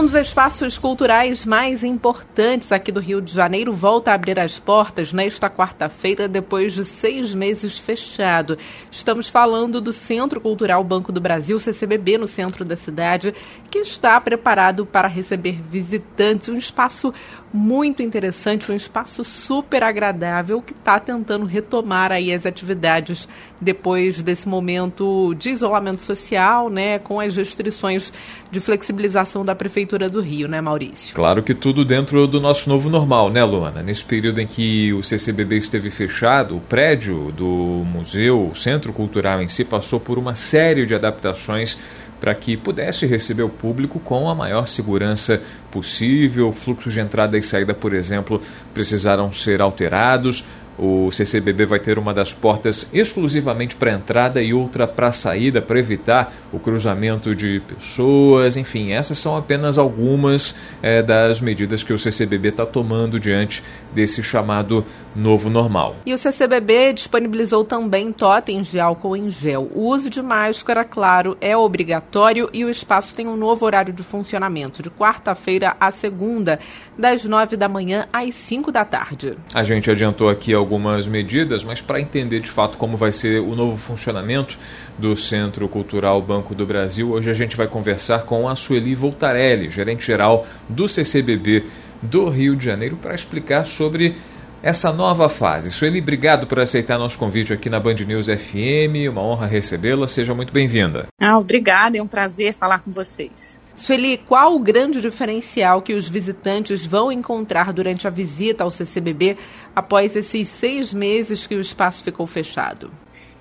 Um dos espaços culturais mais importantes aqui do Rio de Janeiro volta a abrir as portas nesta quarta-feira, depois de seis meses fechado. Estamos falando do Centro Cultural Banco do Brasil, CCBB, no centro da cidade, que está preparado para receber visitantes. Um espaço muito interessante, um espaço super agradável que está tentando retomar aí as atividades depois desse momento de isolamento social, né, com as restrições de flexibilização da Prefeitura do Rio, né, Maurício? Claro que tudo dentro do nosso novo normal, né, Luana? Nesse período em que o CCBB esteve fechado, o prédio do museu, o Centro Cultural em si, passou por uma série de adaptações para que pudesse receber o público com a maior segurança possível. Fluxos de entrada e saída, por exemplo, precisaram ser alterados. O CCBB vai ter uma das portas exclusivamente para entrada e outra para saída, para evitar o cruzamento de pessoas. Enfim, essas são apenas algumas é, das medidas que o CCBB está tomando diante desse chamado novo normal. E o CCBB disponibilizou também totens de álcool em gel. O uso de máscara, claro, é obrigatório e o espaço tem um novo horário de funcionamento, de quarta-feira a segunda, das nove da manhã às cinco da tarde. A gente adiantou aqui alguns algumas medidas, mas para entender de fato como vai ser o novo funcionamento do Centro Cultural Banco do Brasil, hoje a gente vai conversar com a Sueli Voltarelli, gerente-geral do CCBB do Rio de Janeiro, para explicar sobre essa nova fase. Sueli, obrigado por aceitar nosso convite aqui na Band News FM, uma honra recebê-la, seja muito bem-vinda. Ah, obrigada, é um prazer falar com vocês. Sueli, qual o grande diferencial que os visitantes vão encontrar durante a visita ao CCBB após esses seis meses que o espaço ficou fechado?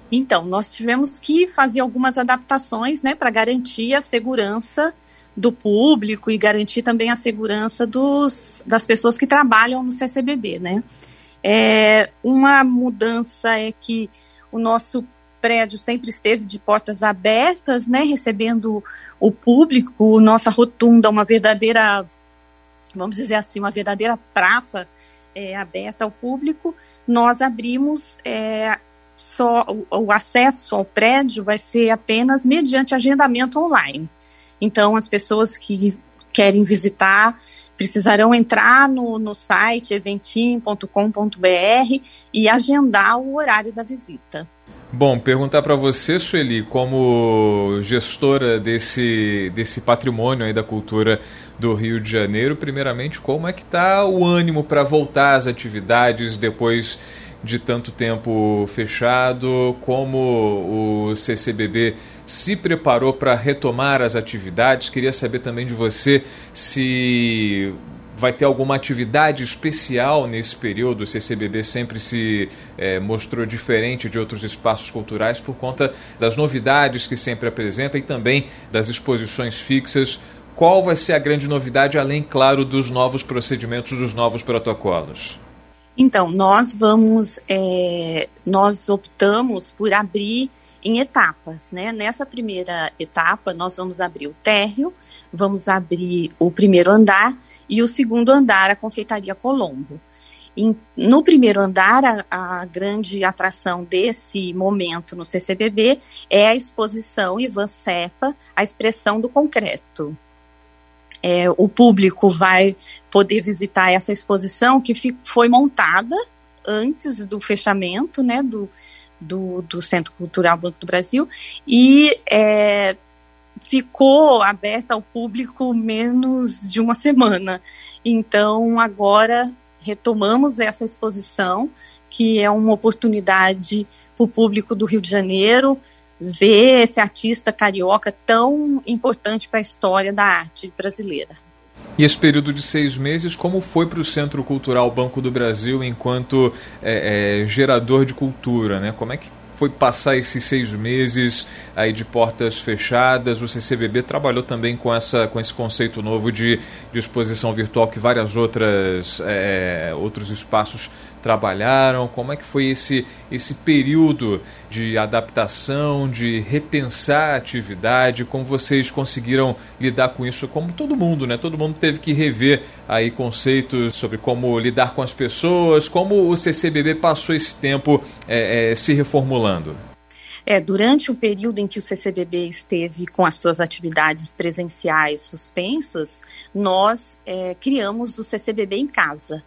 Então, nós tivemos que fazer algumas adaptações né, para garantir a segurança do público e garantir também a segurança dos, das pessoas que trabalham no CCBB. Né? É, uma mudança é que o nosso prédio sempre esteve de portas abertas, né, recebendo o público, nossa rotunda, uma verdadeira, vamos dizer assim, uma verdadeira praça é, aberta ao público, nós abrimos é, só o, o, acesso ao prédio vai ser apenas mediante agendamento online. Então, as pessoas que querem visitar precisarão entrar no, no site eventim.com.br e agendar o horário da visita. Bom, perguntar para você, Sueli, como gestora desse, desse patrimônio aí da cultura do Rio de Janeiro, primeiramente, como é que está o ânimo para voltar às atividades depois de tanto tempo fechado? Como o CCBB se preparou para retomar as atividades? Queria saber também de você se vai ter alguma atividade especial nesse período? O CCBB sempre se é, mostrou diferente de outros espaços culturais por conta das novidades que sempre apresenta e também das exposições fixas. Qual vai ser a grande novidade, além, claro, dos novos procedimentos, dos novos protocolos? Então, nós vamos, é, nós optamos por abrir em etapas, né? Nessa primeira etapa, nós vamos abrir o térreo, vamos abrir o primeiro andar e o segundo andar, a Confeitaria Colombo. Em, no primeiro andar, a, a, grande atração desse momento no CCBB é a exposição Ivan Cepa, a expressão do concreto. É, o público vai poder visitar essa exposição que foi montada antes do fechamento né, do, do, do Centro Cultural Banco do Brasil e é, ficou aberta ao público menos de uma semana. Então, agora retomamos essa exposição, que é uma oportunidade para o público do Rio de Janeiro ver esse artista carioca tão importante para a história da arte brasileira. E esse período de seis meses, como foi para o Centro Cultural Banco do Brasil enquanto é, é, gerador de cultura? Né? Como é que foi passar esses seis meses aí de portas fechadas? O CCBB trabalhou também com, essa, com esse conceito novo de, de exposição virtual que várias outras é, outros espaços trabalharam? Como é que foi esse, esse período de adaptação, de repensar a atividade? Como vocês conseguiram lidar com isso? Como todo mundo, né? Todo mundo teve que rever aí conceitos sobre como lidar com as pessoas, como o CCBB passou esse tempo é, é, se reformulando. É, durante o período em que o CCBB esteve com as suas atividades presenciais suspensas, nós é, criamos o CCBB em casa,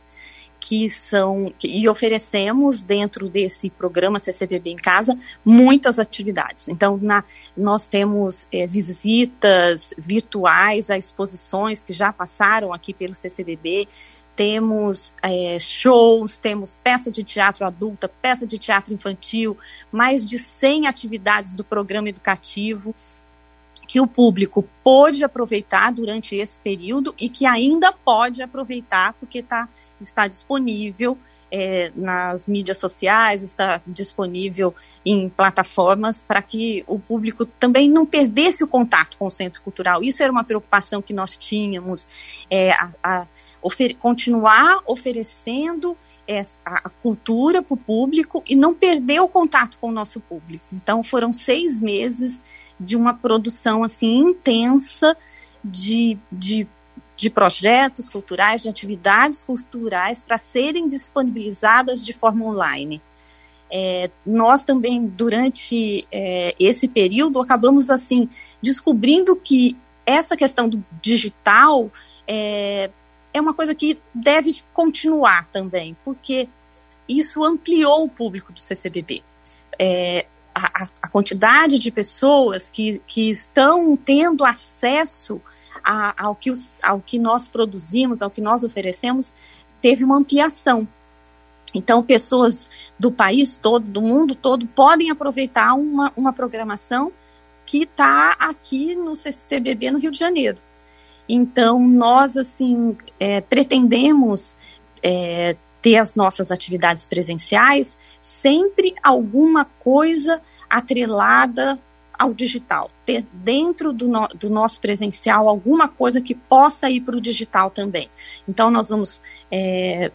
que são e oferecemos dentro desse programa CCBB em casa muitas atividades. Então, na, nós temos é, visitas virtuais a exposições que já passaram aqui pelo CCBB, temos é, shows, temos peça de teatro adulta, peça de teatro infantil, mais de 100 atividades do programa educativo que o público pôde aproveitar durante esse período e que ainda pode aproveitar porque tá, está disponível é, nas mídias sociais, está disponível em plataformas para que o público também não perdesse o contato com o centro cultural. Isso era uma preocupação que nós tínhamos, é, a, a ofer continuar oferecendo a cultura para o público e não perder o contato com o nosso público. Então foram seis meses de uma produção assim intensa de, de, de projetos culturais, de atividades culturais para serem disponibilizadas de forma online. É, nós também, durante é, esse período, acabamos assim descobrindo que essa questão do digital é, é uma coisa que deve continuar também, porque isso ampliou o público do CCBB. É, a, a, quantidade de pessoas que, que estão tendo acesso a, ao, que os, ao que nós produzimos, ao que nós oferecemos, teve uma ampliação. Então, pessoas do país todo, do mundo todo, podem aproveitar uma, uma programação que está aqui no CCBB no Rio de Janeiro. Então, nós, assim, é, pretendemos é, ter as nossas atividades presenciais, sempre alguma coisa atrelada ao digital, ter dentro do, no, do nosso presencial alguma coisa que possa ir para o digital também. Então nós vamos, é,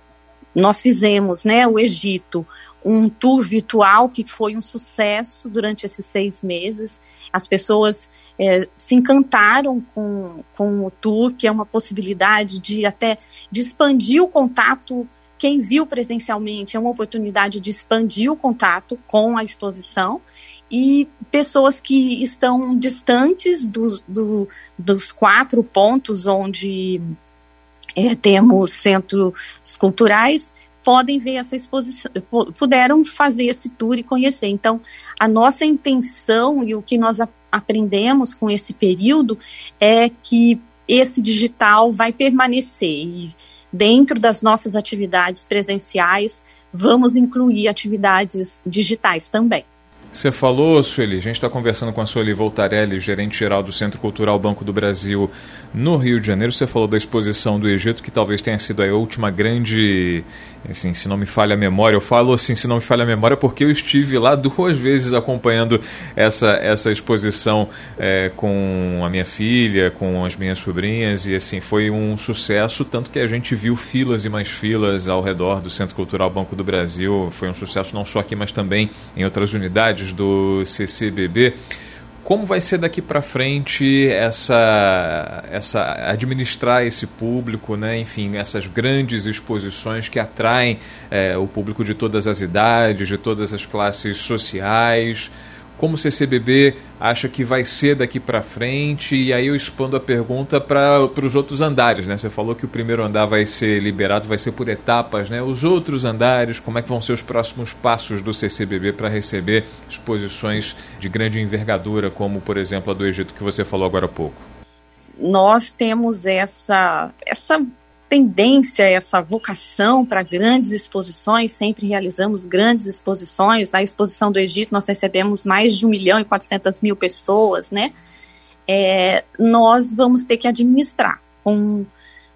nós fizemos, né, o Egito, um tour virtual que foi um sucesso durante esses seis meses. As pessoas é, se encantaram com, com o tour, que é uma possibilidade de até de expandir o contato quem viu presencialmente é uma oportunidade de expandir o contato com a exposição e pessoas que estão distantes dos, do, dos quatro pontos onde é, temos centros culturais podem ver essa exposição, puderam fazer esse tour e conhecer. Então, a nossa intenção e o que nós aprendemos com esse período é que esse digital vai permanecer e dentro das nossas atividades presenciais, vamos incluir atividades digitais também. Você falou, Sueli, a gente está conversando com a Sueli Voltarelli, gerente-geral do Centro Cultural Banco do Brasil no Rio de Janeiro. Você falou da exposição do Egito, que talvez tenha sido a última grande assim, se não me falha a memória, eu falo assim, se não me falha a memória, porque eu estive lá duas vezes acompanhando essa, essa exposição é, com a minha filha, com as minhas sobrinhas, e assim, foi um sucesso, tanto que a gente viu filas e mais filas ao redor do Centro Cultural Banco do Brasil, foi um sucesso não só aqui, mas também em outras unidades do CCBB como vai ser daqui para frente essa, essa administrar esse público, né? Enfim, essas grandes exposições que atraem é, o público de todas as idades, de todas as classes sociais como o CCBB acha que vai ser daqui para frente, e aí eu expando a pergunta para os outros andares, né? Você falou que o primeiro andar vai ser liberado, vai ser por etapas, né? Os outros andares, como é que vão ser os próximos passos do CCBB para receber exposições de grande envergadura, como por exemplo a do Egito que você falou agora há pouco? Nós temos essa essa tendência, essa vocação para grandes exposições, sempre realizamos grandes exposições. Na exposição do Egito, nós recebemos mais de 1 milhão e 400 mil pessoas, né? É, nós vamos ter que administrar com,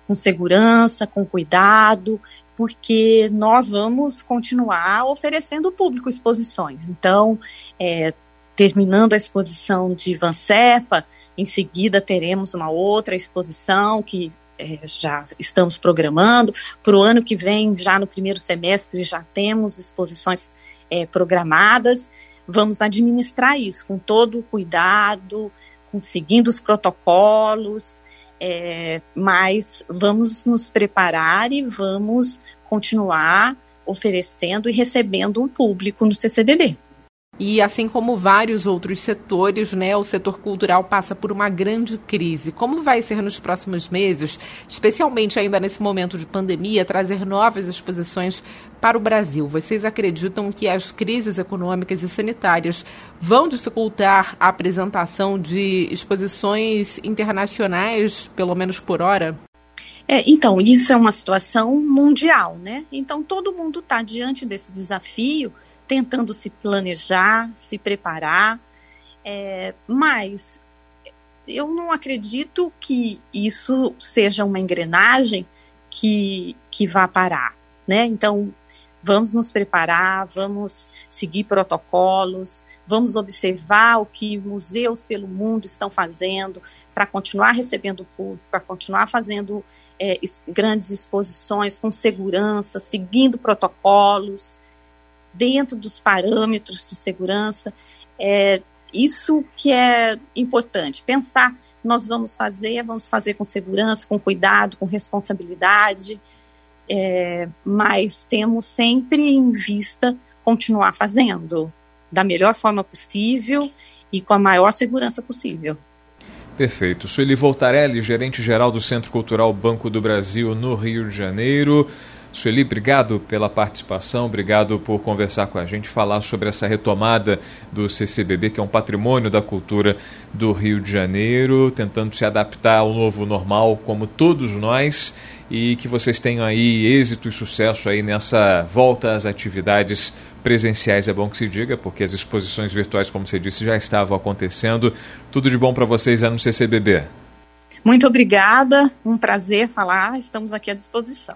com segurança, com cuidado, porque nós vamos continuar oferecendo ao público exposições. Então, é, terminando a exposição de Van Serpa, em seguida teremos uma outra exposição que é, já estamos programando. Para o ano que vem, já no primeiro semestre, já temos exposições é, programadas. Vamos administrar isso com todo o cuidado, seguindo os protocolos, é, mas vamos nos preparar e vamos continuar oferecendo e recebendo um público no CCBB. E assim como vários outros setores, né, o setor cultural passa por uma grande crise. Como vai ser nos próximos meses, especialmente ainda nesse momento de pandemia, trazer novas exposições para o Brasil? Vocês acreditam que as crises econômicas e sanitárias vão dificultar a apresentação de exposições internacionais, pelo menos por hora? É, então, isso é uma situação mundial, né? Então, todo mundo está diante desse desafio tentando se planejar, se preparar, é, mas eu não acredito que isso seja uma engrenagem que, que vá parar, né? Então, vamos nos preparar, vamos seguir protocolos, vamos observar o que museus pelo mundo estão fazendo para continuar recebendo público, para continuar fazendo é, grandes exposições com segurança, seguindo protocolos, dentro dos parâmetros de segurança. É, isso que é importante, pensar, nós vamos fazer, vamos fazer com segurança, com cuidado, com responsabilidade, é, mas temos sempre em vista continuar fazendo da melhor forma possível e com a maior segurança possível. Perfeito. Sueli Voltarelli, gerente-geral do Centro Cultural Banco do Brasil no Rio de Janeiro. Sueli, obrigado pela participação, obrigado por conversar com a gente, falar sobre essa retomada do CCBB, que é um patrimônio da cultura do Rio de Janeiro, tentando se adaptar ao novo normal, como todos nós, e que vocês tenham aí êxito e sucesso aí nessa volta às atividades presenciais, é bom que se diga, porque as exposições virtuais, como você disse, já estavam acontecendo. Tudo de bom para vocês lá no CCBB. Muito obrigada, um prazer falar, estamos aqui à disposição.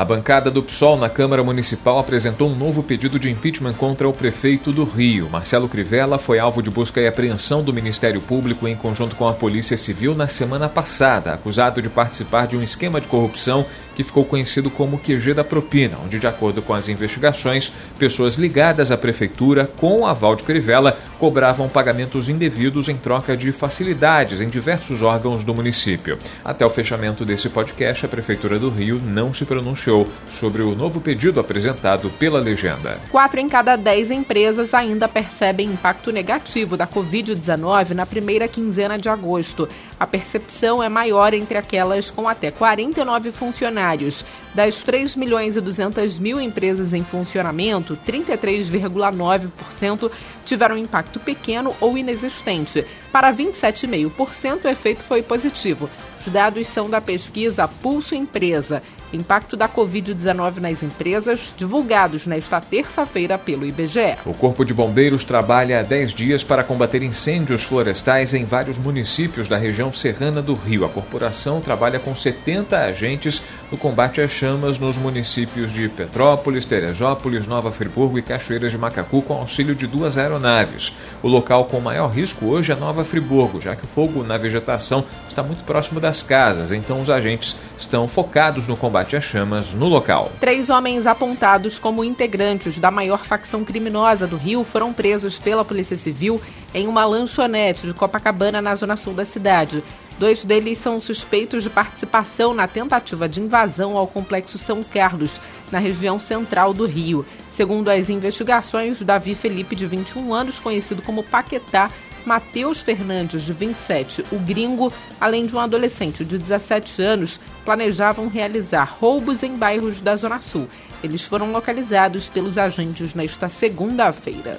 A bancada do PSOL na Câmara Municipal apresentou um novo pedido de impeachment contra o prefeito do Rio. Marcelo Crivella foi alvo de busca e apreensão do Ministério Público em conjunto com a Polícia Civil na semana passada, acusado de participar de um esquema de corrupção que ficou conhecido como QG da Propina, onde, de acordo com as investigações, pessoas ligadas à prefeitura, com o aval de Crivella, cobravam pagamentos indevidos em troca de facilidades em diversos órgãos do município. Até o fechamento desse podcast, a Prefeitura do Rio não se pronunciou sobre o novo pedido apresentado pela legenda. Quatro em cada dez empresas ainda percebem impacto negativo da Covid-19 na primeira quinzena de agosto. A percepção é maior entre aquelas com até 49 funcionários. Das 3 milhões e 200 mil empresas em funcionamento, 33,9% tiveram impacto pequeno ou inexistente. Para 27,5%, o efeito foi positivo. Os dados são da pesquisa Pulso Empresa impacto da Covid-19 nas empresas, divulgados nesta terça-feira pelo IBGE. O Corpo de Bombeiros trabalha há 10 dias para combater incêndios florestais em vários municípios da região serrana do Rio. A corporação trabalha com 70 agentes no combate às chamas nos municípios de Petrópolis, Teresópolis, Nova Friburgo e Cachoeiras de Macacu, com auxílio de duas aeronaves. O local com maior risco hoje é Nova Friburgo, já que o fogo na vegetação está muito próximo das casas, então os agentes estão focados no combate às chamas no local. Três homens apontados como integrantes da maior facção criminosa do Rio foram presos pela Polícia Civil em uma lanchonete de Copacabana, na zona sul da cidade. Dois deles são suspeitos de participação na tentativa de invasão ao Complexo São Carlos, na região central do Rio. Segundo as investigações, Davi Felipe, de 21 anos, conhecido como Paquetá, Matheus Fernandes, de 27, o gringo, além de um adolescente de 17 anos, planejavam realizar roubos em bairros da Zona Sul. Eles foram localizados pelos agentes nesta segunda-feira.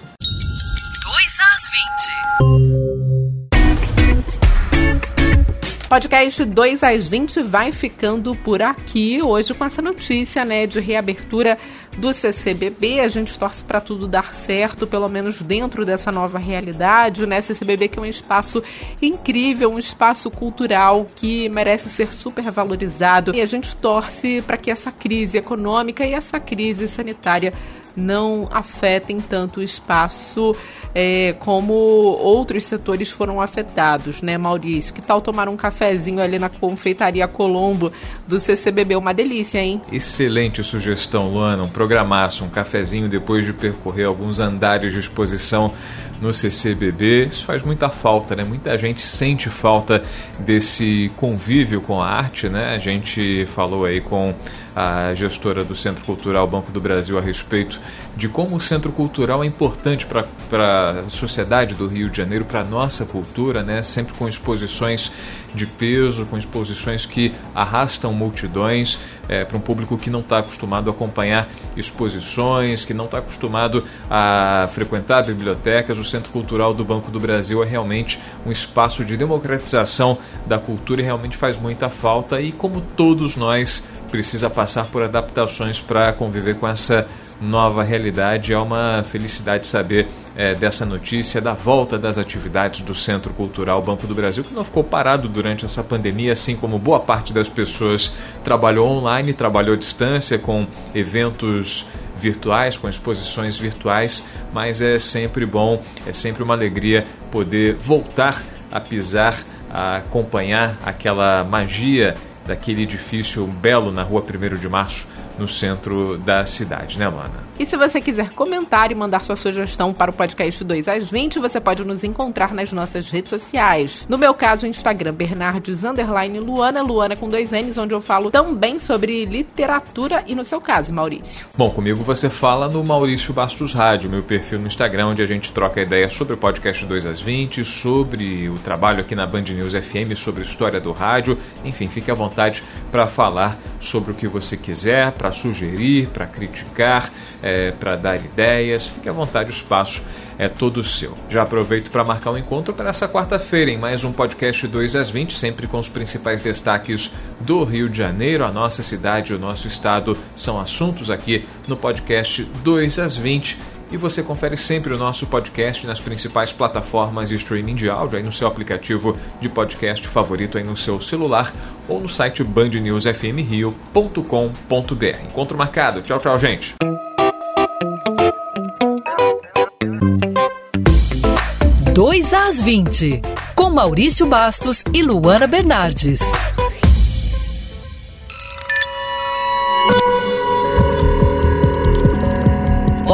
2 às 20. Podcast 2 às 20 vai ficando por aqui hoje com essa notícia, né, de reabertura do CCBB. A gente torce para tudo dar certo, pelo menos dentro dessa nova realidade, né? CCBB que é um espaço incrível, um espaço cultural que merece ser super valorizado. E a gente torce para que essa crise econômica e essa crise sanitária não afetem tanto o espaço é, como outros setores foram afetados, né, Maurício? Que tal tomar um cafezinho ali na confeitaria Colombo do CCBB? Uma delícia, hein? Excelente sugestão, Luana. Um programaço, um cafezinho depois de percorrer alguns andares de exposição no CCBB. Isso faz muita falta, né? Muita gente sente falta desse convívio com a arte, né? A gente falou aí com a gestora do Centro Cultural Banco do Brasil a respeito de como o Centro Cultural é importante para a sociedade do Rio de Janeiro, para a nossa cultura, né? sempre com exposições de peso, com exposições que arrastam multidões é, para um público que não está acostumado a acompanhar exposições, que não está acostumado a frequentar bibliotecas. O Centro Cultural do Banco do Brasil é realmente um espaço de democratização da cultura e realmente faz muita falta. E como todos nós precisa passar por adaptações para conviver com essa nova realidade. É uma felicidade saber é, dessa notícia, da volta das atividades do Centro Cultural Banco do Brasil, que não ficou parado durante essa pandemia, assim como boa parte das pessoas trabalhou online, trabalhou à distância, com eventos virtuais, com exposições virtuais, mas é sempre bom, é sempre uma alegria poder voltar a pisar, a acompanhar aquela magia daquele edifício belo na rua 1 de Março, no centro da cidade, né, Luana? E se você quiser comentar e mandar sua sugestão para o podcast 2 às 20, você pode nos encontrar nas nossas redes sociais. No meu caso, o Instagram, Bernardes Underline Luana, Luana com dois N's, onde eu falo também sobre literatura e no seu caso, Maurício. Bom, comigo você fala no Maurício Bastos Rádio, meu perfil no Instagram, onde a gente troca ideias sobre o podcast 2 às 20, sobre o trabalho aqui na Band News FM, sobre história do rádio. Enfim, fique à vontade para falar sobre o que você quiser, para sugerir, para criticar. É, para dar ideias. Fique à vontade, o espaço é todo seu. Já aproveito para marcar um encontro para essa quarta-feira em mais um podcast 2 às 20, sempre com os principais destaques do Rio de Janeiro, a nossa cidade, o nosso estado são assuntos aqui no podcast 2 às 20 e você confere sempre o nosso podcast nas principais plataformas de streaming de áudio, aí no seu aplicativo de podcast favorito aí no seu celular ou no site bandnewsfmrio.com.br. Encontro marcado. Tchau, tchau, gente. 2 às 20, com Maurício Bastos e Luana Bernardes.